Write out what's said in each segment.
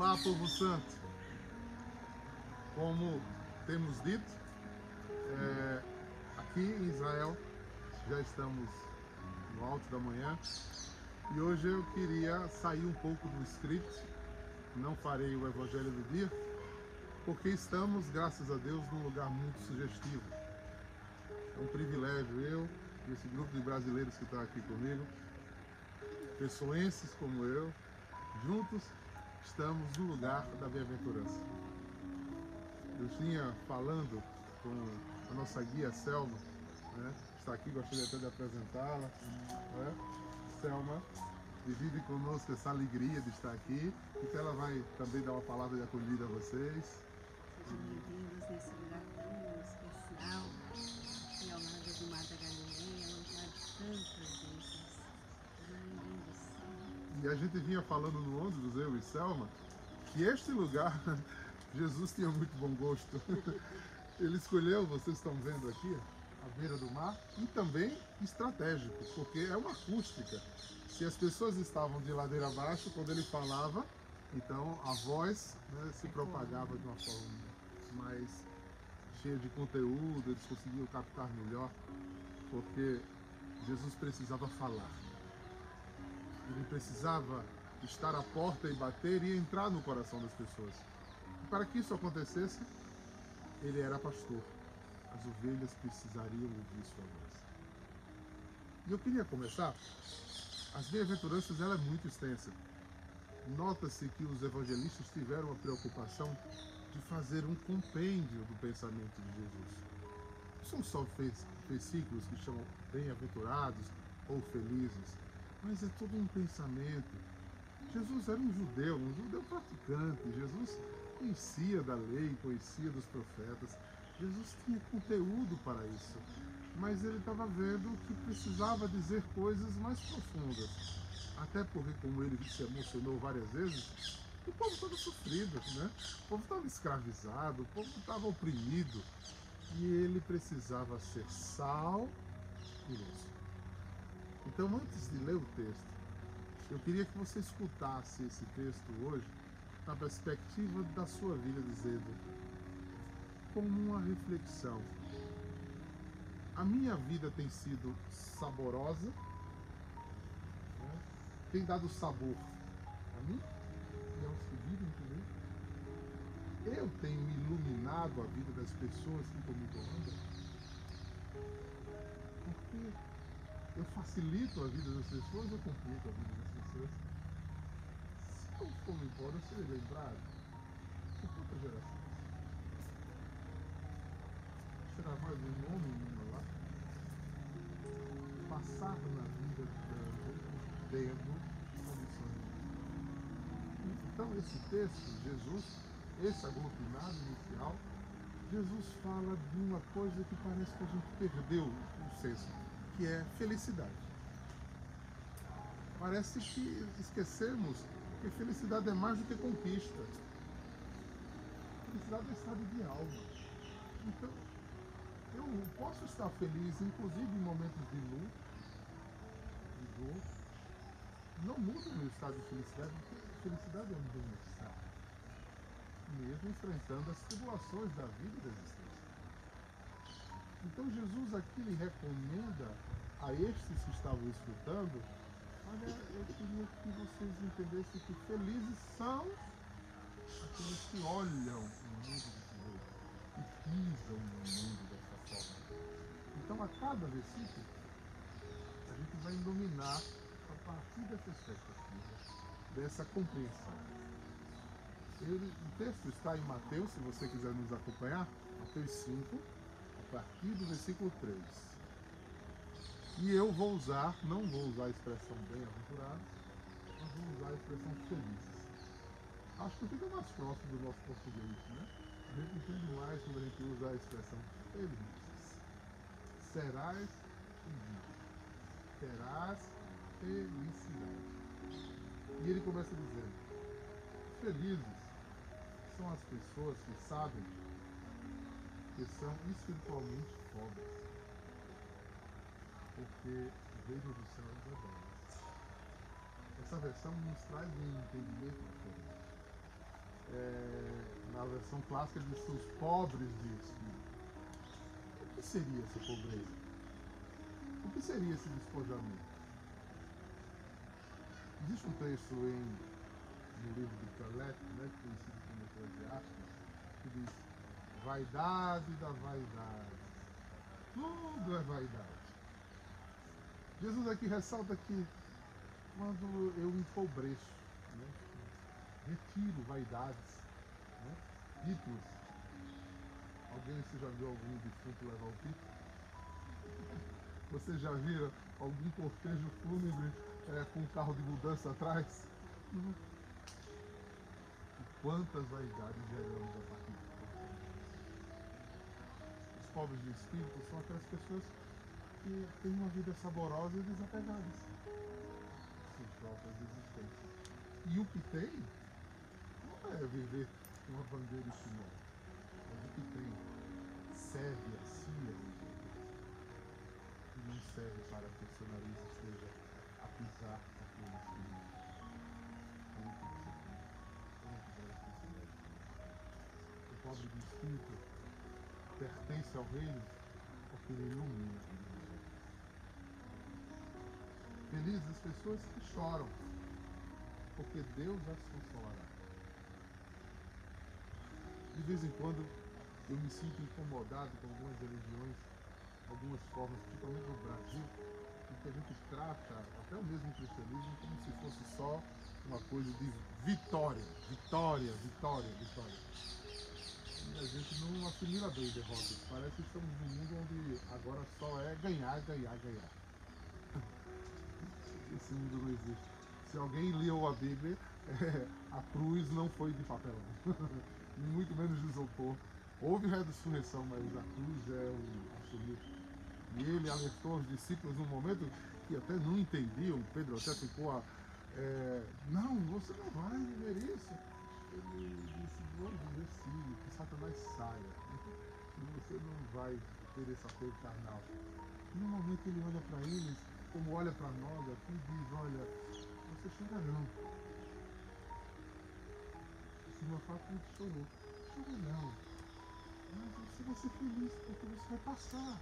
Olá, povo santo. Como temos dito, é, aqui em Israel já estamos no alto da manhã e hoje eu queria sair um pouco do script. Não farei o evangelho do dia, porque estamos, graças a Deus, num lugar muito sugestivo. É um privilégio eu e esse grupo de brasileiros que está aqui comigo, pessoenses como eu, juntos estamos no lugar da bem-aventurança. Eu vinha falando com a nossa guia Selma, né? está aqui, gostaria até de apresentá-la. Né? Selma divide conosco essa alegria de estar aqui, então ela vai também dar uma palavra de acolhida a vocês. Sejam bem-vindos nesse lugar tão especial, que é o Mar do Mar da Galileia, lugar de tantas bênçãos. Sejam bem-vindos, sim. E a gente vinha falando no ônibus, eu e Selma, que este lugar, Jesus tinha muito bom gosto. Ele escolheu, vocês estão vendo aqui, à beira do mar, e também estratégico, porque é uma acústica. Se as pessoas estavam de ladeira abaixo, quando ele falava, então a voz né, se propagava de uma forma mais cheia de conteúdo, eles conseguiam captar melhor, porque Jesus precisava falar. Ele precisava estar à porta e bater e entrar no coração das pessoas. E para que isso acontecesse, ele era pastor. As ovelhas precisariam ouvir sua voz. E eu queria começar. As bem-aventuranças ela é muito extensa. Nota-se que os evangelistas tiveram a preocupação de fazer um compêndio do pensamento de Jesus. Não são só versículos que chamam bem-aventurados ou felizes, mas é todo um pensamento. Jesus era um judeu, um judeu praticante. Jesus conhecia da lei, conhecia dos profetas. Jesus tinha conteúdo para isso, mas ele estava vendo que precisava dizer coisas mais profundas. Até porque, como ele se emocionou várias vezes, o povo estava sofrido, né? O povo estava escravizado, o povo estava oprimido. E ele precisava ser sal e luz. Então, antes de ler o texto, eu queria que você escutasse esse texto hoje na perspectiva da sua vida, dizendo, como uma reflexão. A minha vida tem sido saborosa, né? tem dado sabor a mim e aos que vivem comigo. Eu tenho iluminado a vida das pessoas que comigo andam. Porque eu facilito a vida das pessoas, eu complico a vida das pessoas. Se eu for embora, eu serei lembrado por quantas gerações? Será mais um nome meu lá? Passar na vida dando, tendo condições. Então, esse texto, Jesus, esse aglutinado inicial, Jesus fala de uma coisa que parece que a gente perdeu o senso que é felicidade. Parece que esquecemos que felicidade é mais do que conquista. Felicidade é estado de alma. Então, eu posso estar feliz, inclusive em momentos de luto, de dor. Não muda o meu estado de felicidade, porque felicidade é um bem-estar. Mesmo enfrentando as tribulações da vida e da existência. Então Jesus aqui lhe recomenda a estes que estavam escutando, olha, eu queria que vocês entendessem que felizes são aqueles que olham o mundo desse jeito, que pisam no mundo dessa forma. Então a cada versículo a gente vai dominar a partir dessa expectativa, dessa compreensão. Ele, o texto está em Mateus, se você quiser nos acompanhar, Mateus 5, a partir do versículo 3. E eu vou usar, não vou usar a expressão bem-aventurados, mas vou usar a expressão felizes. Acho que fica mais próximo do nosso português, né? A gente entende mais quando a gente usa a expressão felizes. Serás feliz. Terás felicidade. E ele começa dizendo: Felizes são as pessoas que sabem que são espiritualmente pobres, porque o reino do céu é delas. Essa versão nos traz um entendimento diferente. é, na versão clássica diz os pobres de espírito. O que seria essa pobreza? O que seria esse despojamento? Existe um texto em, no livro de Caleb, né, conhecido como Eclesiastes, que diz vaidade da vaidade. Tudo é vaidade. Jesus aqui ressalta que quando eu empobreço, né, retiro vaidades, né, títulos. Alguém você já viu algum defunto levar o título? Você já viu algum cortejo fúnebre é, com um carro de mudança atrás? Uhum. Quantas vaidades geramos a partir pobres de espírito são aquelas pessoas que têm uma vida saborosa e desapegadas. Sem próprias existências. E o que tem não é viver uma bandeira estimada. Mas o que tem serve a si e não serve para que o seu nariz esteja a pisar naqueles que não. O pobre de espírito pertence ao reino porque ele ilumina. Felizes as pessoas que choram, porque Deus as consolará. De vez em quando eu me sinto incomodado com algumas religiões, algumas formas, principalmente no Brasil, em que a gente trata até o mesmo cristianismo como se fosse só uma coisa de vitória, vitória, vitória, vitória. E a gente não assimila bem derrotas. Parece que estamos num mundo onde agora só é ganhar, ganhar, ganhar. Esse mundo não existe. Se alguém leu a Bíblia, a cruz não foi de papel, muito menos de isopor. Houve ressurreição, mas a cruz é o absoluto. E ele alertou os discípulos num momento que até não entendiam. Pedro até ficou a. É, não, você não vai viver isso. Ele disse: viver sim, que Satanás saia. Você não vai ter esse apego carnal. E no momento ele olha para eles, como olha para nós aqui, e diz: olha, você chorarão. Se uma fato que chorou, chora não. Mas você vai ser feliz, porque você vai passar.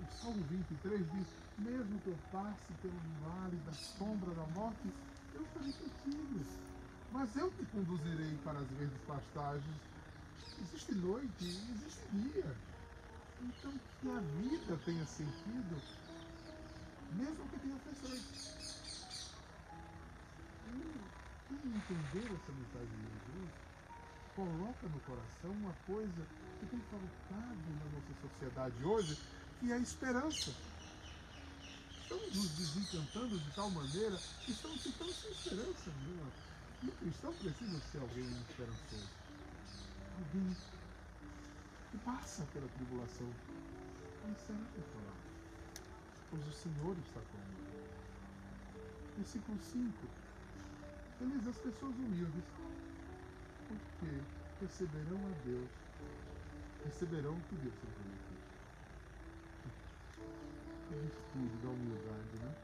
O Salmo 23 diz, mesmo que eu passe pelo vale da sombra da morte, eu estarei contigo. Mas eu te conduzirei para as verdes pastagens. Existe noite, existe dia. Então que a vida tenha sentido, mesmo que tenha aflições quem entender essa mensagem de Jesus coloca no coração uma coisa que tem faltado na nossa sociedade hoje, que é a esperança. Estamos nos desencantando de tal maneira que estamos ficando sem esperança. E o cristão precisa ser alguém esperançoso. Alguém que passa pela tribulação. Mas será falar? Pois o Senhor está comigo. Versículo 5 Felizes as pessoas humildes, porque receberão a Deus, receberão o que Deus tem prometido. A virtude da humildade, né?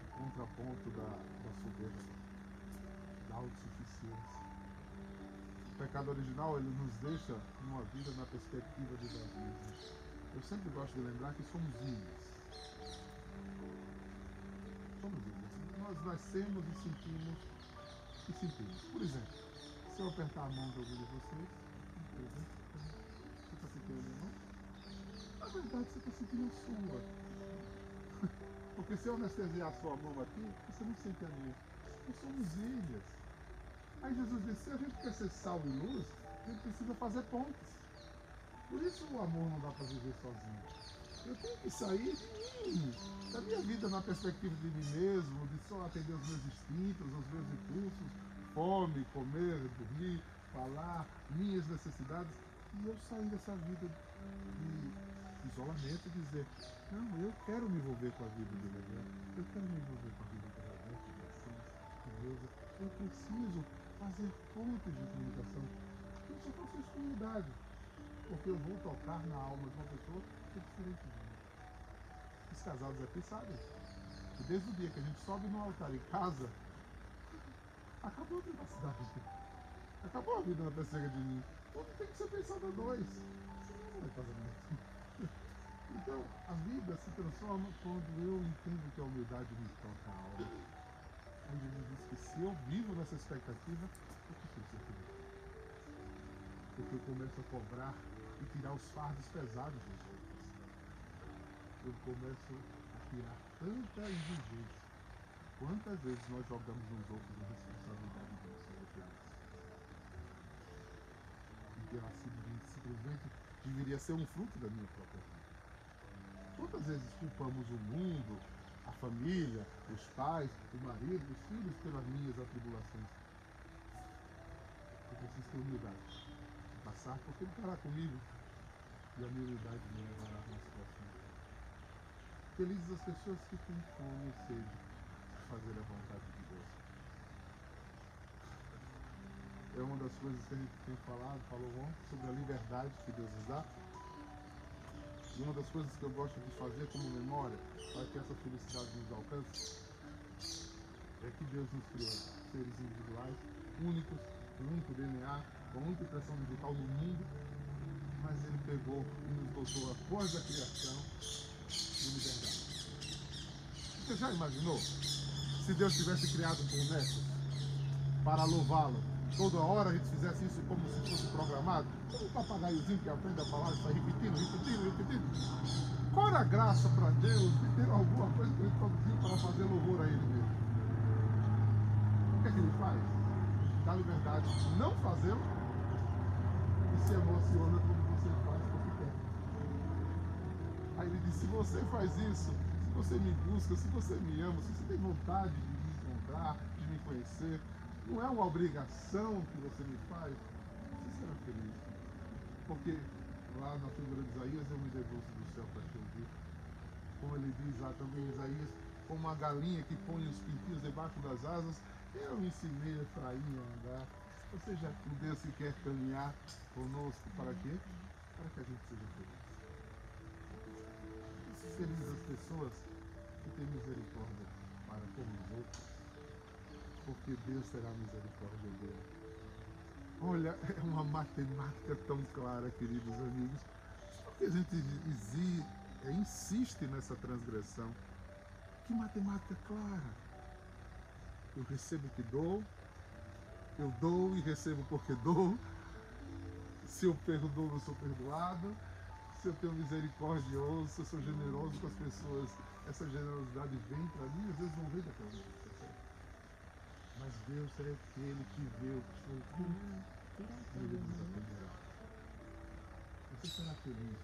O contraponto da, da soberba, da autossuficiência. O pecado original, ele nos deixa numa vida na perspectiva de nós. Eu sempre gosto de lembrar que somos ímpios. Somos ímpios nós nascemos e sentimos e sentimos. Por exemplo, se eu apertar a mão de algum de vocês, você está sentindo a minha mão? Na verdade, você está sentindo a sua. Porque se eu anestesiar a sua mão aqui, você não sente a minha. Nós somos ilhas. Aí Jesus disse, se a gente quer ser sal e luz, a gente precisa fazer pontes. Por isso o amor não dá para viver sozinho. Eu tenho que sair de mim, da minha vida na perspectiva de mim mesmo, de só atender os meus instintos, os meus impulsos, fome, comer, dormir, falar, minhas necessidades. E eu sair dessa vida de isolamento e dizer, não, eu quero me envolver com a vida de Deus, eu quero me envolver com a vida de Roberto, de Assis, de Neuza, eu preciso fazer pontos de comunicação. Isso só faço isso com unidade, porque eu vou tocar na alma de uma pessoa é diferente de mim. Os casados aqui sabem que desde o dia que a gente sobe no altar em casa, acabou a privacidade. Acabou a vida na pesseira de mim. Tudo tem que ser pensado a dois. Senão não é casamento. Então, a vida se transforma quando eu entendo que a humildade me toca a alma. Se eu vivo nessa expectativa, preciso ser feliz. Porque eu começo a cobrar e tirar os fardos pesados dos outros. Eu começo a tirar tanta exigência. Quantas vezes nós jogamos nos outros a responsabilidade de nossa feliz? E que ela simplesmente deveria ser um fruto da minha própria vida. Quantas vezes culpamos o mundo, família, os pais, o marido, os filhos pelas minhas atribulações? Eu preciso ter humildade. Passar porque ele estará comigo. E a minha humildade me levará mais próximo. Felizes as pessoas que têm fome e sede de fazer a vontade de Deus. É uma das coisas que a gente tem falado, falou ontem, sobre a liberdade que Deus nos dá. E uma das coisas que eu gosto de fazer como memória, para que essa felicidade nos alcance, é que Deus nos criou seres individuais, únicos, com único DNA, com única impressão digital no mundo, mas Ele pegou e nos dotou, após a criação, de liberdade. Você já imaginou se Deus tivesse criado bonecos para louvá-lo? Toda hora a gente fizesse isso como se fosse programado? Como um papagaiozinho que aprende a falar e sai repetindo, repetindo, repetindo. Qual era a graça para Deus de ter alguma coisa que ele produziu para fazer louvor a Ele mesmo? O que é que ele faz? Dá liberdade de não fazê-lo e se emociona quando você faz porque quer. Aí ele diz: se você faz isso, se você me busca, se você me ama, se você tem vontade de me encontrar, de me conhecer, não é uma obrigação que você me faz, você será feliz. Porque lá na figura de Isaías eu me debruço do céu para te ouvir. Como ele diz lá também Isaías, como uma galinha que põe os pintinhos debaixo das asas, eu ensinei a Efraim a andar. Ou seja, o Deus que quer caminhar conosco para quê? Para que a gente seja feliz. Felizes as pessoas que têm misericórdia para com os outros porque Deus terá misericórdia dele. Olha, é uma matemática tão clara, queridos amigos. Porque a gente é, insiste nessa transgressão. Que matemática clara. Eu recebo o que dou, eu dou e recebo porque dou. Se eu perdoo, eu sou perdoado. Se eu tenho misericordioso, se eu sou generoso com as pessoas, essa generosidade vem para mim, às vezes não vem daquela gente. Mas Deus é aquele que vê o que oculto e Ele nos atenderá. Você será feliz.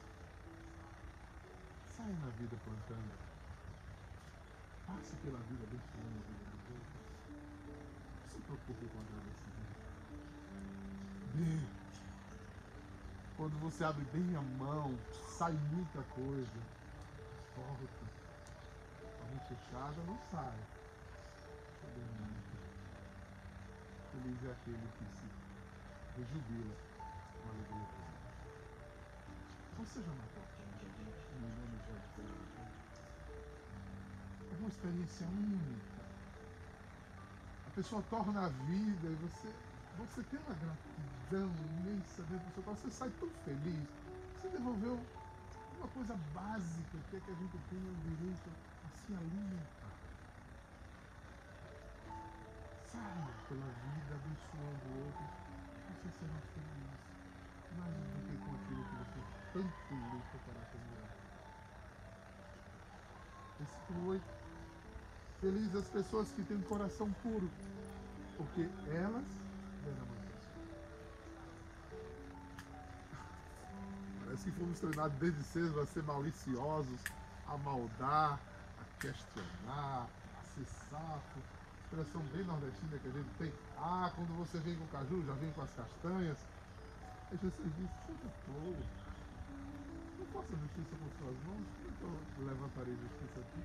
Saia na vida plantando. Passe pela vida abençoando a vida dos outros. Se preocupe com a agradecimento. Dê. Quando você abre bem a mão, sai muita coisa. Volta. A mão fechada não. Sai Feliz é aquele que se rejubila com a alegria plena. Você já matou a fome de alguém em nome de Jesus? É uma experiência única. A pessoa torna a vida e você, você tem uma gratidão imensa dentro do seu coração. Você sai tão feliz. Você devolveu uma coisa básica que é que a gente tem o direito a se alimentar. Saia pela vida abençoando outros, você será feliz. Mais do que com aquilo que você tanto luta para acumular. Versículo 8. Felizes as pessoas que têm coração puro, porque elas verão a. Parece que fomos treinados desde cedo a ser maliciosos, a maldar, a questionar, a ser safo expressão bem nordestina que a gente tem. Ah, quando você vem com o caju, já vem com as castanhas. Aí Jesus disse, seja tolo. Não faça justiça com suas mãos, como é que eu levantarei justiça aqui?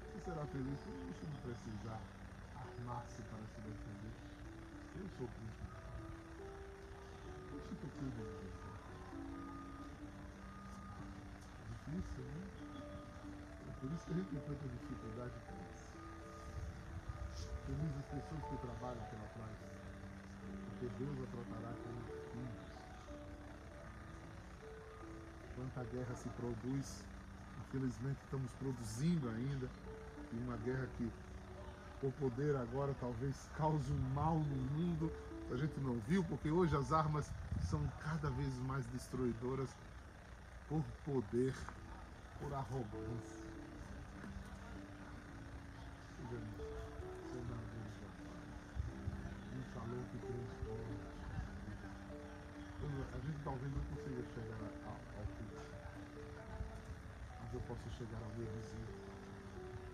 Você será feliz se você não precisar armar-se para se defender. Eu sou príncipe. Deixa que eu cuido você. Difícil, né? É por isso que a gente enfrenta dificuldade com. Feliz as pessoas que trabalham pela paz, porque Deus a tratará como filhos. Quanta guerra se produz, infelizmente estamos produzindo ainda, e uma guerra que por poder agora talvez cause um mal no mundo, a gente não viu, porque hoje as armas são cada vez mais destruidoras por poder, por arrogância. Talvez não consiga chegar ao, fim, mas eu posso chegar ao meu vizinho,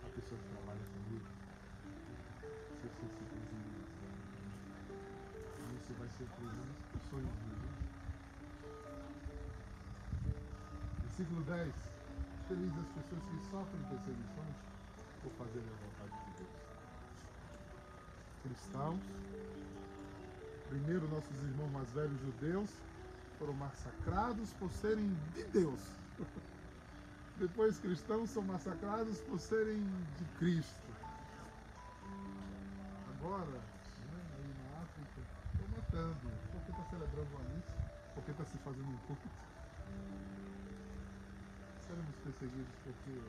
a pessoa que trabalha comigo. Se você se sensibilizar, e você vai ser feliz os sonhos de Jesus. Versículo 10. Felizes as pessoas que sofrem perseguições por fazerem a vontade de Deus. Cristãos, primeiro nossos irmãos mais velhos judeus foram massacrados por serem de Deus. Depois cristãos são massacrados por serem de Cristo. Agora, né, aí na África, estão matando. Porque está celebrando uma missa, porque está se fazendo um culto. Seremos perseguidos porque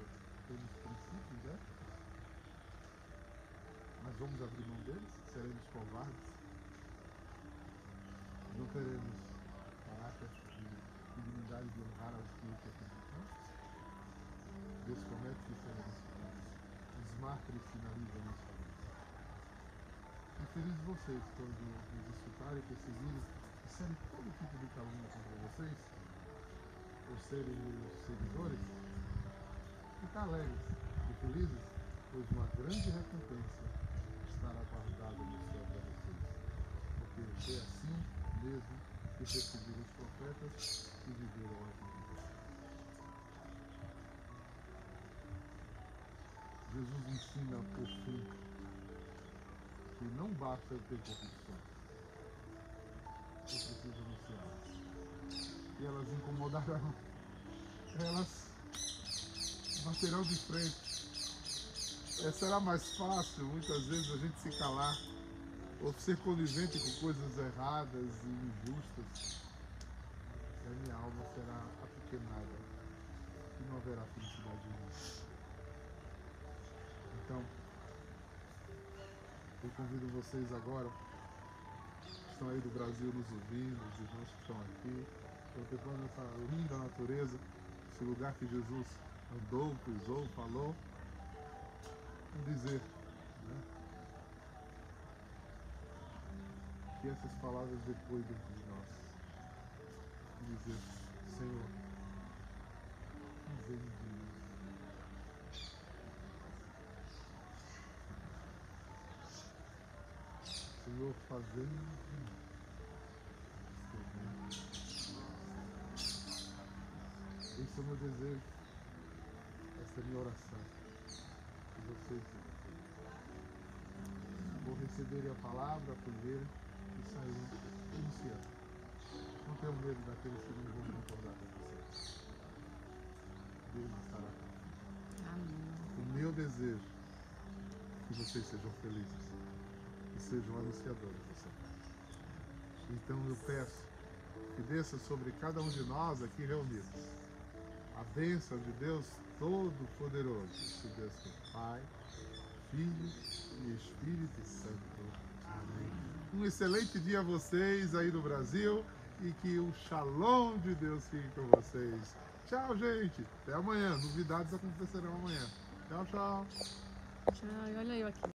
temos princípios, né? Mas vamos abrir mão deles? Seremos covardes? Não teremos dignidade de honrar aos que acreditamos? Deus promete que seremos felizes. Os mártires finalizam isso E felizes vocês quando nos escutarem, perseguirem, disserem todo tipo de calúnia contra vocês, por serem meus seguidores, ficar alegres e felizes, pois uma grande recompensa estará guardada no céu para vocês. Porque foi assim mesmo que perseguiram os profetas e viveram a vida. Jesus ensina fim que não basta ter convicções. Eu preciso anunciar. E elas incomodarão. Elas baterão de frente. É, será mais fácil, muitas vezes, a gente se calar ou ser conivente com coisas erradas e injustas. E a minha alma será apequenada e não haverá felicidade nenhuma. Então, eu convido vocês agora, que estão aí do Brasil nos ouvindo, os irmãos que estão aqui, contemplando essa linda natureza, esse lugar que Jesus andou, pisou, falou, e dizer que essas palavras depois dentro de nós. Dizer, Senhor, fazei de mim. Senhor, mim. Esse é o meu desejo, essa é a minha oração. Que vocês vão receberem a palavra, acolherem e saírem iniciando. Não tenham medo daqueles que não vão concordar com vocês. Deus estará com Amém. O meu desejo é que vocês sejam felizes e sejam anunciadores dessa paz. Então eu peço que desça sobre cada um de nós aqui reunidos a bênção de Deus Todo-Poderoso, esse Deus que é Pai, Filho e Espírito Santo. Um excelente dia a vocês aí do Brasil e que o Shalom de Deus fique com vocês. Tchau, gente. Até amanhã. Novidades acontecerão amanhã. Tchau, tchau. Tchau, olha eu aqui.